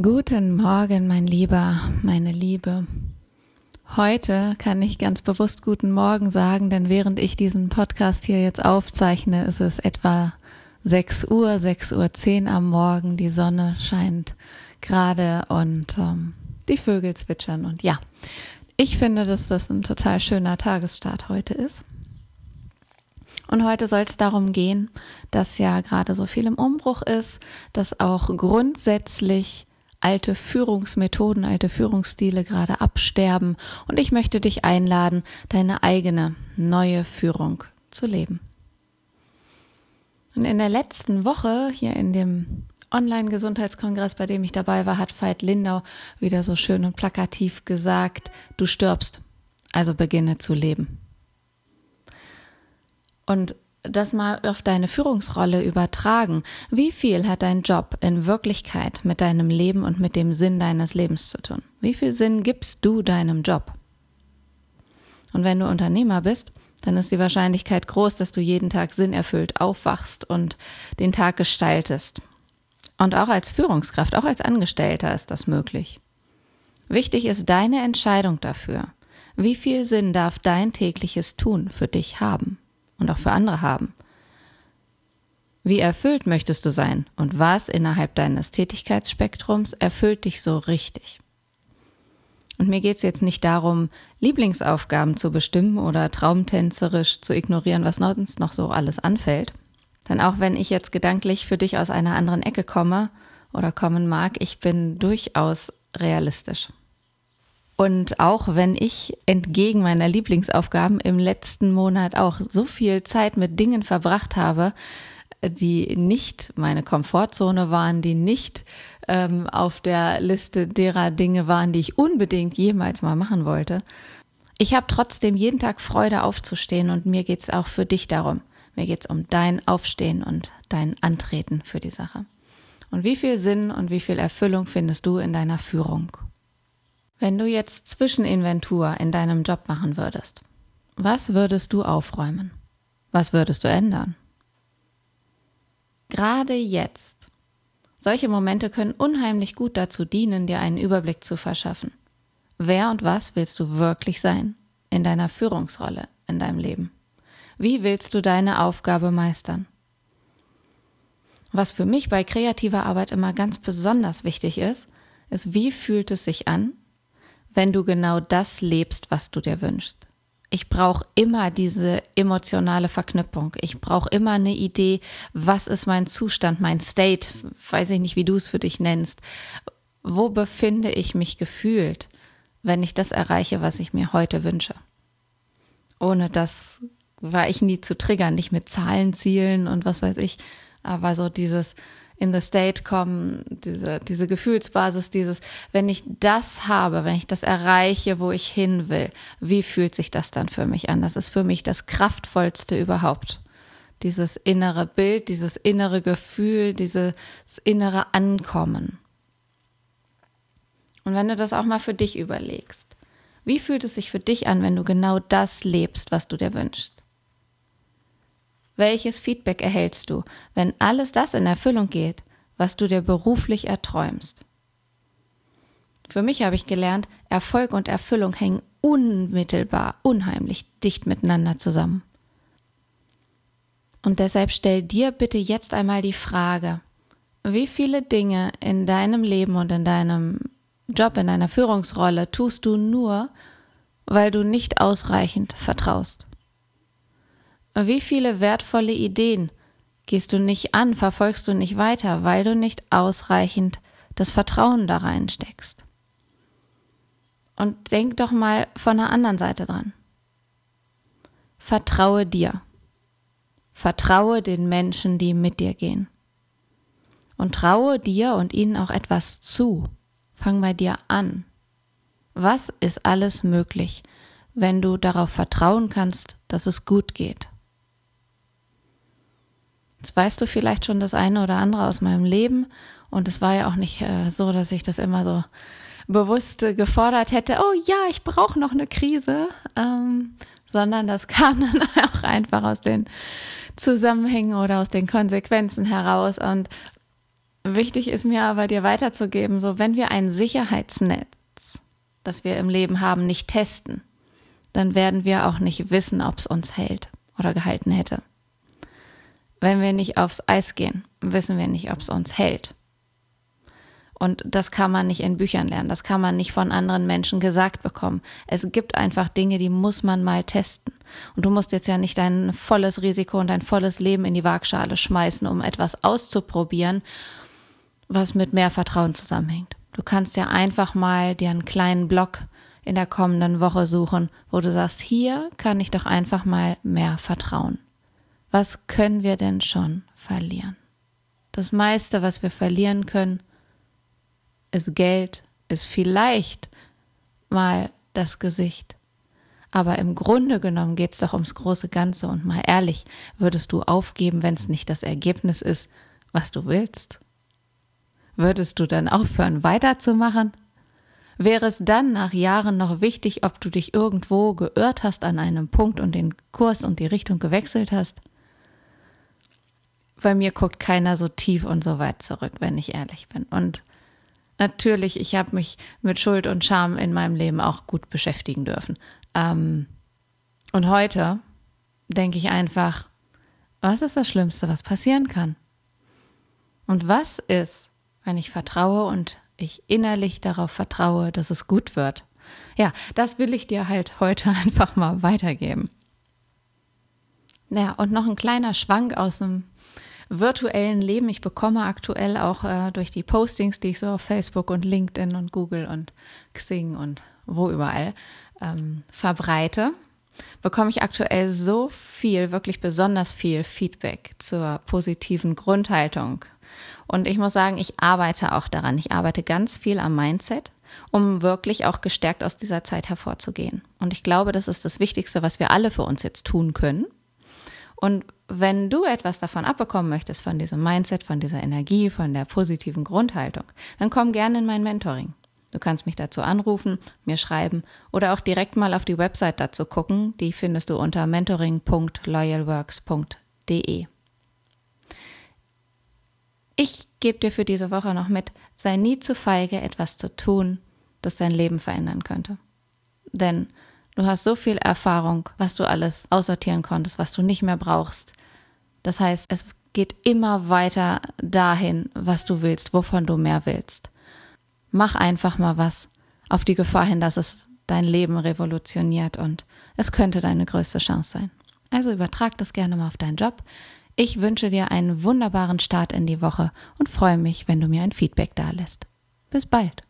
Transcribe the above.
Guten Morgen, mein Lieber, meine Liebe. Heute kann ich ganz bewusst guten Morgen sagen, denn während ich diesen Podcast hier jetzt aufzeichne, ist es etwa 6 Uhr, 6 Uhr 10 am Morgen. Die Sonne scheint gerade und ähm, die Vögel zwitschern. Und ja, ich finde, dass das ein total schöner Tagesstart heute ist. Und heute soll es darum gehen, dass ja gerade so viel im Umbruch ist, dass auch grundsätzlich alte Führungsmethoden, alte Führungsstile gerade absterben und ich möchte dich einladen, deine eigene neue Führung zu leben. Und in der letzten Woche hier in dem Online-Gesundheitskongress, bei dem ich dabei war, hat Veit Lindau wieder so schön und plakativ gesagt, du stirbst, also beginne zu leben. Und das mal auf deine Führungsrolle übertragen. Wie viel hat dein Job in Wirklichkeit mit deinem Leben und mit dem Sinn deines Lebens zu tun? Wie viel Sinn gibst du deinem Job? Und wenn du Unternehmer bist, dann ist die Wahrscheinlichkeit groß, dass du jeden Tag sinnerfüllt aufwachst und den Tag gestaltest. Und auch als Führungskraft, auch als Angestellter ist das möglich. Wichtig ist deine Entscheidung dafür. Wie viel Sinn darf dein tägliches Tun für dich haben? Und auch für andere haben. Wie erfüllt möchtest du sein und was innerhalb deines Tätigkeitsspektrums erfüllt dich so richtig? Und mir geht's jetzt nicht darum, Lieblingsaufgaben zu bestimmen oder traumtänzerisch zu ignorieren, was sonst noch so alles anfällt. Denn auch wenn ich jetzt gedanklich für dich aus einer anderen Ecke komme oder kommen mag, ich bin durchaus realistisch. Und auch wenn ich entgegen meiner Lieblingsaufgaben im letzten Monat auch so viel Zeit mit Dingen verbracht habe, die nicht meine Komfortzone waren, die nicht ähm, auf der Liste derer Dinge waren, die ich unbedingt jemals mal machen wollte. Ich habe trotzdem jeden Tag Freude aufzustehen und mir geht's auch für dich darum. Mir geht's um dein Aufstehen und dein Antreten für die Sache. Und wie viel Sinn und wie viel Erfüllung findest du in deiner Führung? Wenn du jetzt Zwischeninventur in deinem Job machen würdest, was würdest du aufräumen? Was würdest du ändern? Gerade jetzt. Solche Momente können unheimlich gut dazu dienen, dir einen Überblick zu verschaffen. Wer und was willst du wirklich sein in deiner Führungsrolle in deinem Leben? Wie willst du deine Aufgabe meistern? Was für mich bei kreativer Arbeit immer ganz besonders wichtig ist, ist, wie fühlt es sich an, wenn du genau das lebst, was du dir wünschst. Ich brauche immer diese emotionale Verknüpfung. Ich brauche immer eine Idee, was ist mein Zustand, mein State, weiß ich nicht, wie du es für dich nennst. Wo befinde ich mich gefühlt, wenn ich das erreiche, was ich mir heute wünsche? Ohne das war ich nie zu triggern, nicht mit Zahlenzielen und was weiß ich, aber so dieses, in the state kommen, diese, diese Gefühlsbasis, dieses, wenn ich das habe, wenn ich das erreiche, wo ich hin will, wie fühlt sich das dann für mich an? Das ist für mich das kraftvollste überhaupt. Dieses innere Bild, dieses innere Gefühl, dieses innere Ankommen. Und wenn du das auch mal für dich überlegst, wie fühlt es sich für dich an, wenn du genau das lebst, was du dir wünschst? Welches Feedback erhältst du, wenn alles das in Erfüllung geht, was du dir beruflich erträumst? Für mich habe ich gelernt, Erfolg und Erfüllung hängen unmittelbar, unheimlich dicht miteinander zusammen. Und deshalb stell dir bitte jetzt einmal die Frage, wie viele Dinge in deinem Leben und in deinem Job, in deiner Führungsrolle tust du nur, weil du nicht ausreichend vertraust? Wie viele wertvolle Ideen gehst du nicht an, verfolgst du nicht weiter, weil du nicht ausreichend das Vertrauen da reinsteckst? Und denk doch mal von der anderen Seite dran. Vertraue dir. Vertraue den Menschen, die mit dir gehen. Und traue dir und ihnen auch etwas zu. Fang bei dir an. Was ist alles möglich, wenn du darauf vertrauen kannst, dass es gut geht? Jetzt weißt du vielleicht schon das eine oder andere aus meinem Leben und es war ja auch nicht äh, so, dass ich das immer so bewusst äh, gefordert hätte, oh ja, ich brauche noch eine Krise, ähm, sondern das kam dann auch einfach aus den Zusammenhängen oder aus den Konsequenzen heraus und Wichtig ist mir aber dir weiterzugeben, so wenn wir ein Sicherheitsnetz, das wir im Leben haben, nicht testen, dann werden wir auch nicht wissen, ob es uns hält oder gehalten hätte. Wenn wir nicht aufs Eis gehen, wissen wir nicht, ob es uns hält. Und das kann man nicht in Büchern lernen, das kann man nicht von anderen Menschen gesagt bekommen. Es gibt einfach Dinge, die muss man mal testen. Und du musst jetzt ja nicht dein volles Risiko und dein volles Leben in die Waagschale schmeißen, um etwas auszuprobieren, was mit mehr Vertrauen zusammenhängt. Du kannst ja einfach mal dir einen kleinen Block in der kommenden Woche suchen, wo du sagst, hier kann ich doch einfach mal mehr vertrauen. Was können wir denn schon verlieren? Das meiste, was wir verlieren können, ist Geld, ist vielleicht mal das Gesicht. Aber im Grunde genommen geht es doch ums große Ganze und mal ehrlich, würdest du aufgeben, wenn es nicht das Ergebnis ist, was du willst? Würdest du dann aufhören, weiterzumachen? Wäre es dann nach Jahren noch wichtig, ob du dich irgendwo geirrt hast an einem Punkt und den Kurs und die Richtung gewechselt hast? Bei mir guckt keiner so tief und so weit zurück, wenn ich ehrlich bin. Und natürlich, ich habe mich mit Schuld und Scham in meinem Leben auch gut beschäftigen dürfen. Ähm, und heute denke ich einfach, was ist das Schlimmste, was passieren kann? Und was ist, wenn ich vertraue und ich innerlich darauf vertraue, dass es gut wird? Ja, das will ich dir halt heute einfach mal weitergeben. Ja, und noch ein kleiner Schwank aus dem virtuellen Leben. Ich bekomme aktuell auch äh, durch die Postings, die ich so auf Facebook und LinkedIn und Google und Xing und wo überall ähm, verbreite, bekomme ich aktuell so viel, wirklich besonders viel Feedback zur positiven Grundhaltung. Und ich muss sagen, ich arbeite auch daran. Ich arbeite ganz viel am Mindset, um wirklich auch gestärkt aus dieser Zeit hervorzugehen. Und ich glaube, das ist das Wichtigste, was wir alle für uns jetzt tun können. Und wenn du etwas davon abbekommen möchtest, von diesem Mindset, von dieser Energie, von der positiven Grundhaltung, dann komm gerne in mein Mentoring. Du kannst mich dazu anrufen, mir schreiben oder auch direkt mal auf die Website dazu gucken. Die findest du unter mentoring.loyalworks.de. Ich gebe dir für diese Woche noch mit, sei nie zu feige, etwas zu tun, das dein Leben verändern könnte. Denn du hast so viel Erfahrung, was du alles aussortieren konntest, was du nicht mehr brauchst. Das heißt, es geht immer weiter dahin, was du willst, wovon du mehr willst. Mach einfach mal was auf die Gefahr hin, dass es dein Leben revolutioniert und es könnte deine größte Chance sein. Also übertrag das gerne mal auf deinen Job. Ich wünsche dir einen wunderbaren Start in die Woche und freue mich, wenn du mir ein Feedback dalässt. Bis bald.